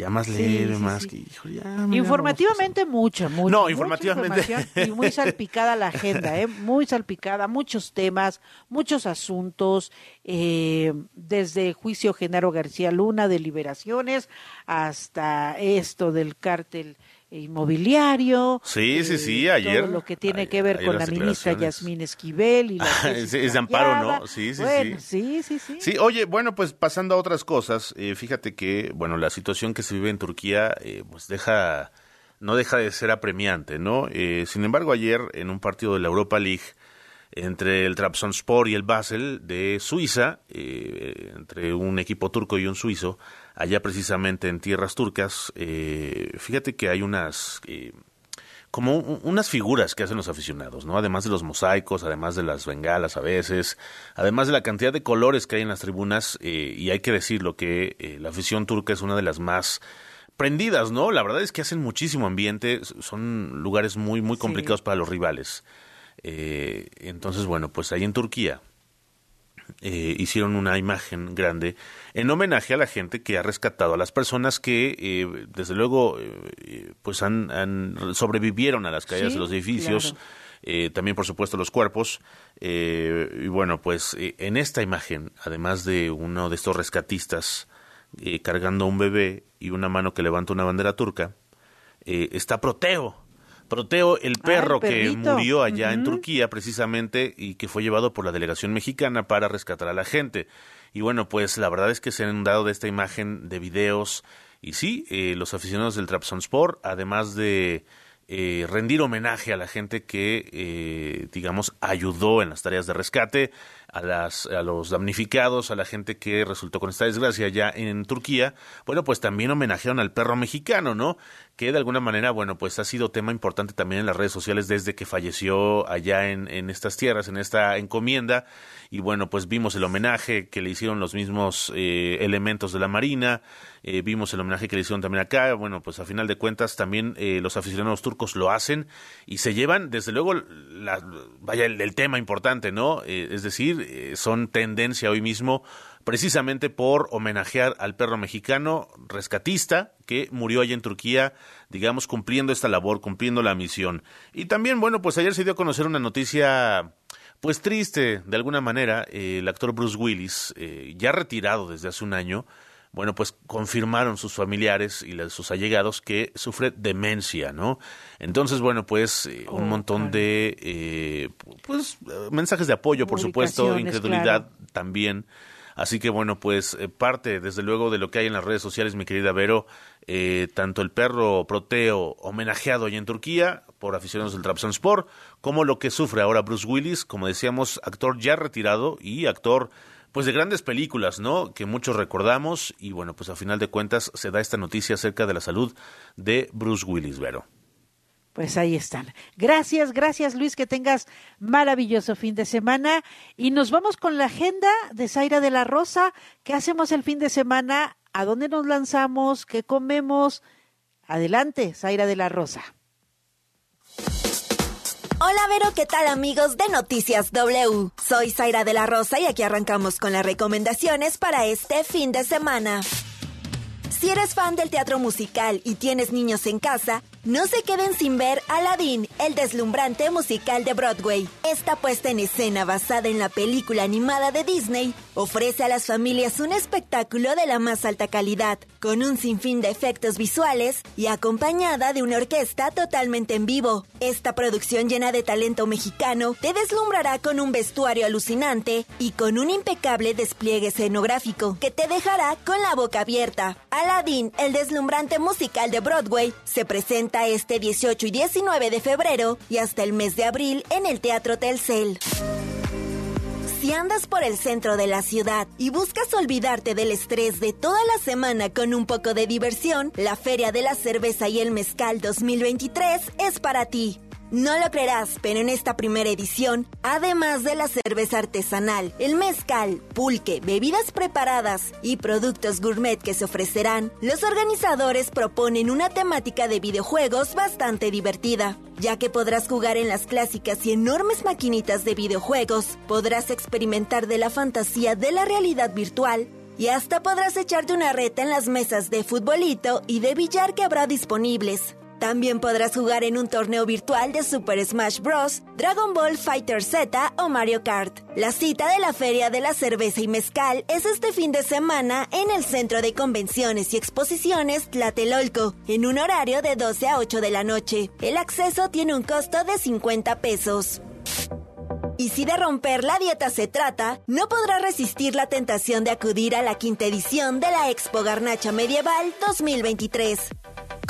[SPEAKER 4] ya más leve,
[SPEAKER 8] sí,
[SPEAKER 4] más
[SPEAKER 8] sí.
[SPEAKER 4] que, híjole, ya
[SPEAKER 8] Informativamente mucha, mucha.
[SPEAKER 4] No, informativamente.
[SPEAKER 8] Y muy salpicada la agenda, ¿eh? Muy salpicada, muchos temas, muchos asuntos, eh, desde juicio Genaro García Luna de liberaciones hasta esto del cártel inmobiliario.
[SPEAKER 4] Sí, sí, sí,
[SPEAKER 8] eh,
[SPEAKER 4] ayer-
[SPEAKER 8] Todo lo que tiene que ver con la ministra. Yasmín Esquivel y la
[SPEAKER 4] es, es de amparo. ¿no? Sí, sí,
[SPEAKER 8] Bueno,
[SPEAKER 4] sí.
[SPEAKER 8] sí, sí, sí.
[SPEAKER 4] Sí, oye, bueno, pues pasando a otras cosas, eh, fíjate que, bueno, la situación que se vive en Turquía, eh, pues deja, no deja de ser apremiante, ¿no? Eh, sin embargo, ayer en un partido de la Europa League, entre el Trabzonspor y el Basel de Suiza, eh, entre un equipo turco y un suizo, allá precisamente en tierras turcas, eh, fíjate que hay unas... eh, como un- unas figuras que hacen los aficionados, ¿no? Además de los mosaicos, además de las bengalas a veces, además de la cantidad de colores que hay en las tribunas, eh, y hay que decirlo que eh, la afición turca es una de las más prendidas, ¿no? La verdad es que hacen muchísimo ambiente, son lugares muy, muy complicados para los rivales. Eh, entonces, bueno, pues ahí en Turquía eh, hicieron una imagen grande en homenaje a la gente que ha rescatado a las personas que eh, desde luego eh, pues han, han sobrevivieron a las caídas
[SPEAKER 24] Sí,
[SPEAKER 4] de los edificios
[SPEAKER 24] claro.
[SPEAKER 4] eh, también por supuesto los cuerpos eh, y bueno pues eh, en esta imagen además de uno de estos rescatistas eh, cargando a un bebé y una mano que levanta una bandera turca está Proteo Proteo, el perro que murió allá en. Turquía precisamente y que fue llevado por la delegación mexicana para rescatar a la gente. Y bueno, pues la verdad es que se han dado de esta imagen de videos y sí, eh, los aficionados del Trabzonspor, además de eh, rendir homenaje a la gente que, eh, digamos, ayudó en las tareas de rescate, a, las, a los damnificados, a la gente que resultó con esta desgracia allá en Turquía, bueno, pues también homenajearon al perro mexicano, ¿no? Que de alguna manera, bueno, pues ha sido tema importante también en las redes sociales desde que falleció allá en, en estas tierras, en esta encomienda. Y bueno, pues vimos el homenaje que le hicieron los mismos eh, elementos de la Marina, eh, vimos el homenaje que le hicieron también acá. Bueno, pues a final de cuentas también eh, los aficionados turcos lo hacen y se llevan, desde luego, la, vaya, el, tema importante, ¿no? Eh, es decir, son tendencia hoy mismo precisamente por homenajear al perro mexicano rescatista que murió allá en Turquía, digamos, cumpliendo esta labor, cumpliendo la misión. Y también, bueno, pues ayer se dio a conocer una noticia pues triste, de alguna manera, eh, el actor Bruce Willis, eh, ya retirado desde hace un año, bueno, pues confirmaron sus familiares y sus allegados que sufre demencia, ¿no? Entonces, bueno, pues eh, un montón de, pues, mensajes de apoyo, por supuesto, incredulidad
[SPEAKER 8] claro.
[SPEAKER 4] también. Así que bueno, pues eh, parte desde luego de lo que hay en las redes sociales, mi querida Vero, eh, tanto el perro proteo homenajeado allá en Turquía por aficionados del Trabzonspor, como lo que sufre ahora Bruce Willis, como decíamos, actor ya retirado y actor pues de grandes películas, ¿no? Que muchos recordamos y bueno, pues a final de cuentas se da esta noticia acerca de la salud de Bruce Willis, Vero.
[SPEAKER 8] Pues ahí están. Gracias, gracias Luis, que tengas maravilloso fin de semana. Y nos vamos con la agenda de Zaira de la Rosa. ¿Qué hacemos el fin de semana? ¿A dónde nos lanzamos? ¿Qué comemos? Adelante, Zaira de la Rosa.
[SPEAKER 24] Hola Vero, ¿qué tal amigos de Noticias W? Soy Zaira de la Rosa y aquí arrancamos con las recomendaciones para este fin de semana. Si eres fan del teatro musical y tienes niños en casa, no se queden sin ver Aladdin, el deslumbrante musical de Broadway. Esta puesta en escena basada en la película animada de Disney ofrece a las familias un espectáculo de la más alta calidad, con un sinfín de efectos visuales y acompañada de una orquesta totalmente en vivo. Esta producción llena de talento mexicano te deslumbrará con un vestuario alucinante y con un impecable despliegue escenográfico que te dejará con la boca abierta. Aladdin, el deslumbrante musical de Broadway, se presenta este 18 y 19 de febrero y hasta el mes de abril en el Teatro Telcel. Si andas por el centro de la ciudad y buscas olvidarte del estrés de toda la semana con un poco de diversión, la Feria de la Cerveza y el Mezcal 2023 es para ti. No lo creerás, pero en esta primera edición, además de la cerveza artesanal, el mezcal, pulque, bebidas preparadas y productos gourmet que se ofrecerán, los organizadores proponen una temática de videojuegos bastante divertida, ya que podrás jugar en las clásicas y enormes maquinitas de videojuegos, podrás experimentar de la fantasía de la realidad virtual Y hasta podrás echarte una reta en las mesas de futbolito y de billar que habrá disponibles. También podrás jugar en un torneo virtual de Super Smash Bros., Dragon Ball Fighter Z o Mario Kart. La cita de la Feria de la Cerveza y Mezcal es este fin de semana en el Centro de Convenciones y Exposiciones Tlatelolco, en un horario de 12 a 8 de la noche. El acceso tiene un costo de 50 pesos. Y si de romper la dieta se trata, no podrá resistir la tentación de acudir a la quinta edición de la Expo Garnacha Medieval 2023.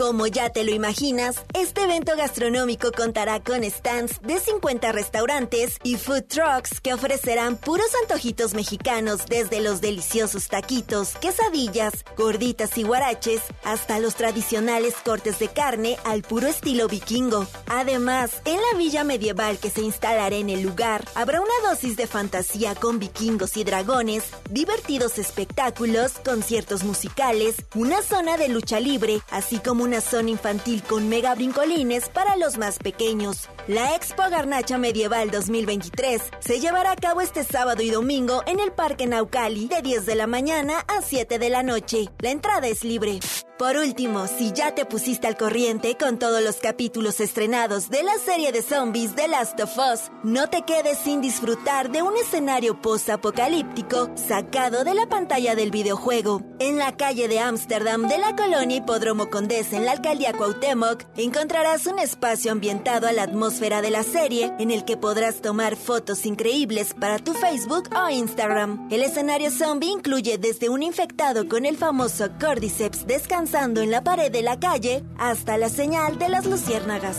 [SPEAKER 24] Como ya te lo imaginas, este evento gastronómico contará con stands de 50 restaurantes y food trucks que ofrecerán puros antojitos mexicanos desde los deliciosos taquitos, quesadillas, gorditas y guaraches hasta los tradicionales cortes de carne al puro estilo vikingo. Además, en la villa medieval que se instalará en el lugar, habrá una dosis de fantasía con vikingos y dragones, divertidos espectáculos, conciertos musicales, una zona de lucha libre, así como una zona infantil con mega brincolines para los más pequeños. La Expo Garnacha Medieval 2023 se llevará a cabo este sábado y domingo en el Parque Naucali de 10 de la mañana a 7 de la noche. La entrada es libre. Por último, si ya te pusiste al corriente con todos los capítulos estrenados de la serie de zombies The Last of Us, no te quedes sin disfrutar de un escenario post-apocalíptico sacado de la pantalla del videojuego. En la calle de Ámsterdam de la colonia Hipódromo Condés en la alcaldía Cuauhtémoc, encontrarás un espacio ambientado a la atmósfera de la serie en el que podrás tomar fotos increíbles para tu Facebook o Instagram. El escenario zombie incluye desde un infectado con el famoso Cordyceps descansando en la pared de la calle hasta la señal de las luciérnagas.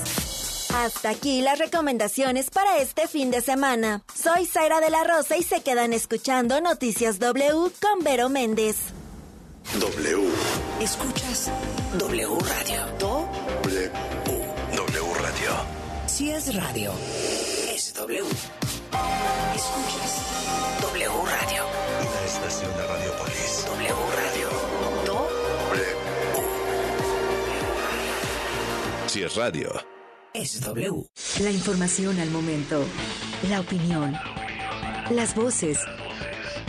[SPEAKER 24] Hasta aquí las recomendaciones para este fin de semana. Soy Zaira de la Rosa y se quedan escuchando Noticias W con Vero Méndez.
[SPEAKER 25] W. ¿Escuchas? W Radio. W. W Radio. Si es radio, es W. ¿Escuchas? W Radio. Una estación de Radiopolis. W Radio. Si es radio, es W.
[SPEAKER 26] La información al momento, la opinión, las voces,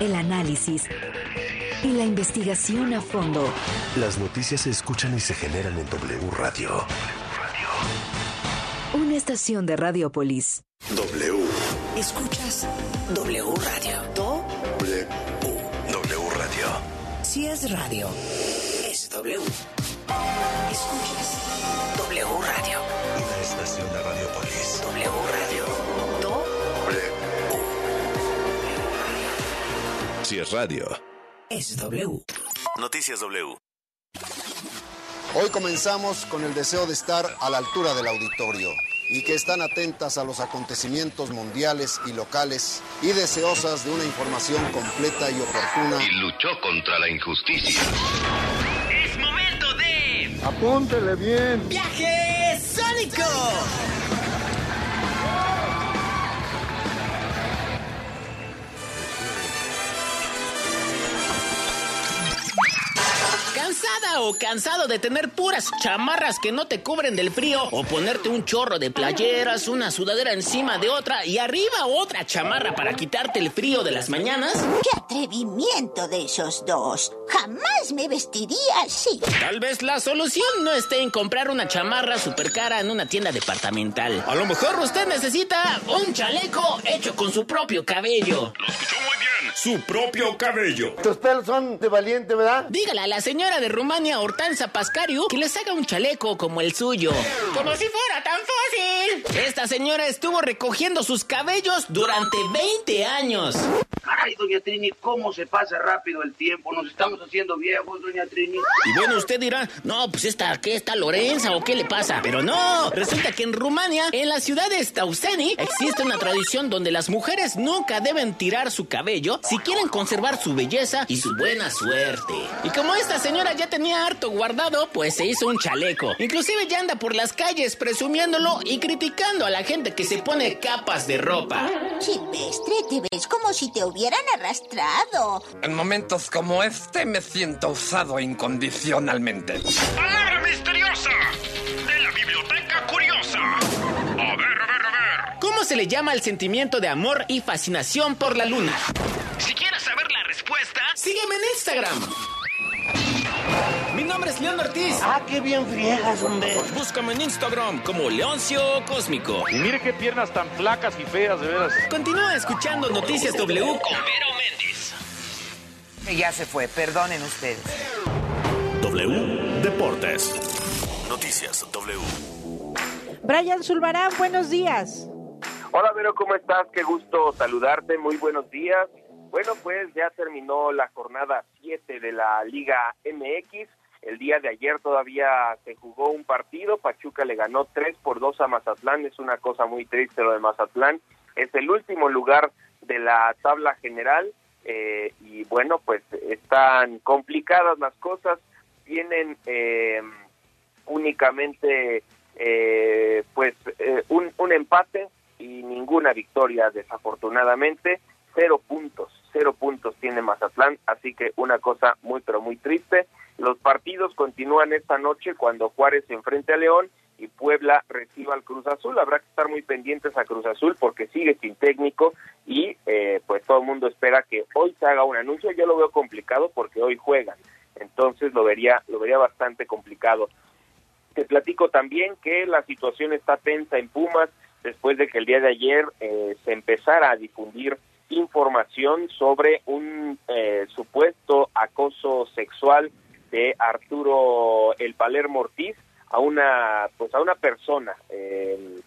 [SPEAKER 26] el análisis y la investigación a fondo.
[SPEAKER 25] Las noticias se escuchan y se generan en W Radio.
[SPEAKER 26] Una estación de Radiopolis.
[SPEAKER 25] W. ¿Escuchas? W Radio. W. W Radio. Si es radio, es W. ¿Escuchas? W Radio. Una estación de Radiopolis. W Radio. W. Si es radio, es W. Noticias W.
[SPEAKER 27] Hoy comenzamos con el deseo de estar a la altura del auditorio y que están atentas a los acontecimientos mundiales y locales y deseosas de una información completa y oportuna.
[SPEAKER 25] Y luchó contra la injusticia.
[SPEAKER 27] Apúntele bien.
[SPEAKER 28] ¡Viaje Sónico! O cansado de tener puras chamarras que no te cubren del frío? ¿O ponerte un chorro de playeras, una sudadera encima de otra y arriba otra chamarra para quitarte el frío de las mañanas?
[SPEAKER 29] ¡Qué atrevimiento de esos dos! Jamás me vestiría así.
[SPEAKER 28] Tal vez la solución no esté en comprar una chamarra super cara en una tienda departamental. A lo mejor usted necesita un chaleco hecho con su propio cabello.
[SPEAKER 30] Lo escuchó muy bien. Su propio cabello.
[SPEAKER 27] Tus pelos son de valiente, ¿verdad?
[SPEAKER 28] Dígale a la señora de Rumania, Hortanza Pascariu, que les haga un chaleco como el suyo. ¡Como si fuera tan fácil! Esta señora estuvo recogiendo sus cabellos durante 20 años.
[SPEAKER 31] Caray, doña Trini, ¿cómo se pasa rápido el tiempo? Nos estamos haciendo viejos, doña Trini.
[SPEAKER 28] Y bueno, usted dirá, no, pues esta, ¿qué está Lorenza o qué le pasa? Pero no, resulta que en Rumania, en la ciudad de Stauseni, existe una tradición donde las mujeres nunca deben tirar su cabello si quieren conservar su belleza y su buena suerte. Y como esta señora ya tenía harto guardado, pues se hizo un chaleco. Inclusive ya anda por las calles presumiéndolo y criticando a la gente que se pone capas de ropa.
[SPEAKER 29] Silvestre, te ves como si te hubieran arrastrado.
[SPEAKER 32] En momentos como este me siento usado incondicionalmente.
[SPEAKER 30] ¡Palabra misteriosa! De la biblioteca curiosa.
[SPEAKER 28] ¿Cómo se le llama el sentimiento de amor y fascinación por la luna?
[SPEAKER 31] Si quieres saber la
[SPEAKER 28] respuesta? Sígueme en Instagram. Mi nombre es León Ortiz.
[SPEAKER 31] Ah, qué bien friegas, hombre.
[SPEAKER 28] Búscame en Instagram como Leoncio Cósmico.
[SPEAKER 33] Y mire qué piernas tan flacas y feas, de veras.
[SPEAKER 28] Continúa escuchando Noticias W con Vero Méndez.
[SPEAKER 22] Ya se fue, perdonen ustedes.
[SPEAKER 25] W Deportes. Noticias W.
[SPEAKER 8] Brian Zulbarán, buenos días.
[SPEAKER 34] Hola Vero, ¿cómo estás? Qué gusto saludarte, muy buenos días. Bueno, pues ya terminó la jornada 7 de la Liga MX. El día de ayer todavía se jugó un partido, Pachuca le ganó 3 por 2 a Mazatlán, es una cosa muy triste lo de Mazatlán. Es el último lugar de la tabla general eh, y bueno, pues están complicadas las cosas. Tienen eh, únicamente eh, pues eh, un, un empate y ninguna victoria desafortunadamente. Cero puntos cero puntos tiene Mazatlán así que una cosa muy pero muy triste. Los partidos continúan esta noche cuando Juárez se enfrente a León y Puebla reciba al Cruz Azul. Habrá que estar muy pendientes a Cruz Azul porque sigue sin técnico y eh, pues todo el mundo espera que hoy se haga un anuncio. Yo lo veo complicado porque hoy juegan entonces lo vería lo vería bastante complicado. Te platico también que la situación está tensa en Pumas después de que el día de ayer eh, se empezara a difundir información sobre un eh, supuesto acoso sexual de Arturo El Palermo Ortiz a una pues a una persona eh,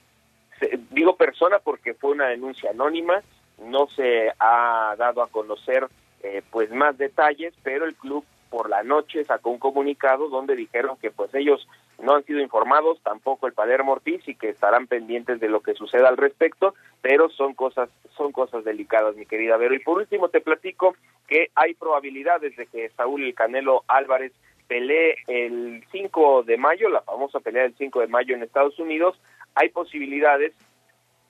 [SPEAKER 34] digo persona porque fue una denuncia anónima no se ha dado a conocer eh, pues más detalles pero el club por la noche sacó un comunicado donde dijeron que pues ellos no han sido informados, tampoco el Palermo Ortiz y que estarán pendientes de lo que suceda al respecto, pero son cosas son cosas delicadas, mi querida Vero. Y por último te platico que hay probabilidades de que Saúl El Canelo Álvarez pelee el 5 de mayo, la famosa pelea del 5 de mayo en Estados Unidos, hay posibilidades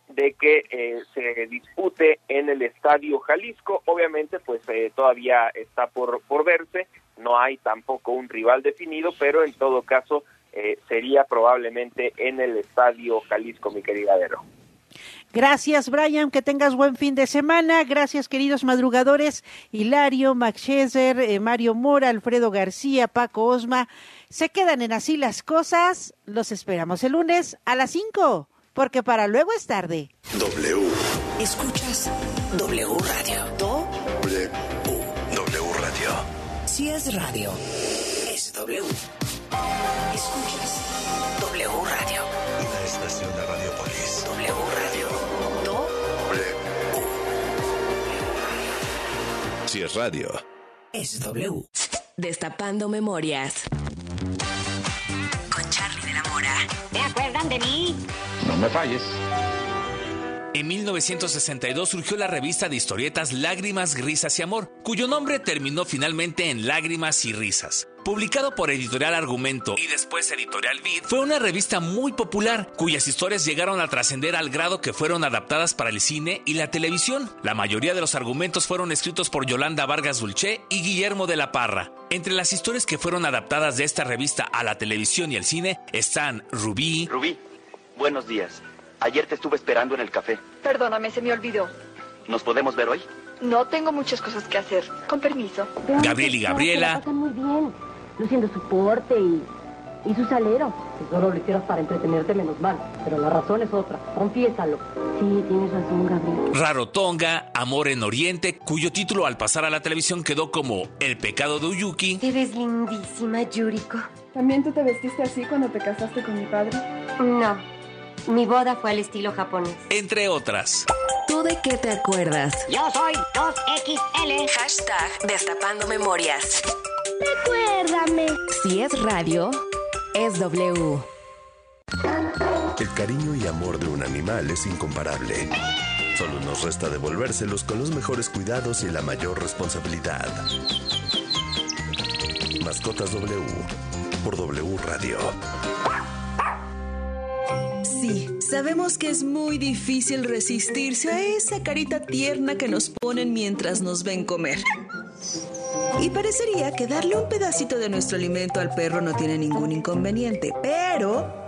[SPEAKER 34] de que eh, se dispute en el Estadio Jalisco. Obviamente, pues eh, todavía está por, por verse, no hay tampoco un rival definido, pero en todo caso eh, sería probablemente en el Estadio Jalisco, mi querida Vero.
[SPEAKER 8] Gracias, Brian. Que tengas buen fin de semana. Gracias, queridos madrugadores. Hilario, Max Scheser, eh, Mario Mora, Alfredo García, Paco Osma. Se quedan en así las cosas. Los esperamos el lunes a las 5, porque para luego es tarde.
[SPEAKER 25] W.
[SPEAKER 35] Escuchas W Radio.
[SPEAKER 25] W. W Radio.
[SPEAKER 35] Si es radio, es W. Escuchas W Radio.
[SPEAKER 25] Una estación de Radiopolis.
[SPEAKER 35] W Radio.
[SPEAKER 25] Si es radio.
[SPEAKER 35] Es W.
[SPEAKER 26] Destapando memorias. Con Charlie de la Mora.
[SPEAKER 36] ¿Se acuerdan de mí?
[SPEAKER 33] No me falles.
[SPEAKER 37] En 1962 surgió la revista de historietas Lágrimas, Risas y Amor, cuyo nombre terminó finalmente en Lágrimas y Risas. Publicado por Editorial Argumento y después Editorial Vid, fue una revista muy popular, cuyas historias llegaron a trascender al grado que fueron adaptadas para el cine y la televisión. La mayoría de los argumentos fueron escritos por Yolanda Vargas Dulce y Guillermo de la Parra. Entre las historias que fueron adaptadas de esta revista a la televisión y el cine están Rubí,
[SPEAKER 38] Rubí, buenos días. Ayer te estuve esperando en el café.
[SPEAKER 39] Perdóname, se me olvidó.
[SPEAKER 38] ¿Nos podemos ver hoy?
[SPEAKER 39] No tengo muchas cosas que hacer. Con permiso.
[SPEAKER 37] Gabriel y Gabriela,
[SPEAKER 40] muy bien, luciendo su porte y, y su salero. Si solo lo hicieras para entretenerte, menos mal. Pero la razón es otra. Confiésalo. Sí, tienes razón, Gabriel.
[SPEAKER 37] Rarotonga, Amor en Oriente, cuyo título al pasar a la televisión quedó como El pecado de Uyuki,
[SPEAKER 39] Eres lindísima, Yuriko.
[SPEAKER 41] ¿También tú te vestiste así cuando te casaste con mi padre?
[SPEAKER 39] No. Mi boda fue al estilo japonés.
[SPEAKER 37] entre otras.
[SPEAKER 26] ¿Tú de qué te acuerdas?
[SPEAKER 39] Yo soy 2XL.
[SPEAKER 26] Hashtag Destapando Memorias.
[SPEAKER 40] Recuérdame.
[SPEAKER 26] Si es radio, es W.
[SPEAKER 25] El cariño y amor de un animal es incomparable. Solo nos resta devolvérselos con los mejores cuidados y la mayor responsabilidad. Mascotas W por W Radio.
[SPEAKER 42] Sabemos que es muy difícil resistirse a esa carita tierna que nos ponen mientras nos ven comer. Y parecería que darle un pedacito de nuestro alimento al perro no tiene ningún inconveniente, pero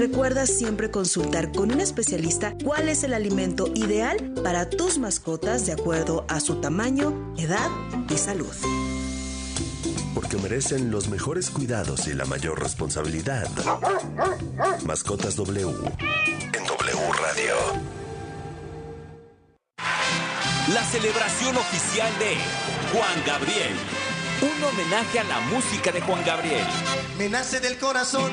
[SPEAKER 42] Recuerda siempre consultar con un especialista cuál es el alimento ideal para tus mascotas de acuerdo a su tamaño, edad y salud.
[SPEAKER 25] Porque merecen los mejores cuidados y la mayor responsabilidad. Mascotas W en W Radio.
[SPEAKER 37] La celebración oficial de Juan Gabriel. Un homenaje a la música de Juan Gabriel.
[SPEAKER 43] Me nace del corazón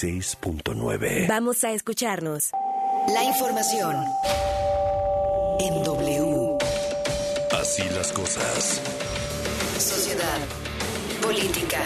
[SPEAKER 25] 96.9. Vamos a escucharnos.
[SPEAKER 26] La información en W.
[SPEAKER 25] Así las cosas.
[SPEAKER 26] Sociedad, política,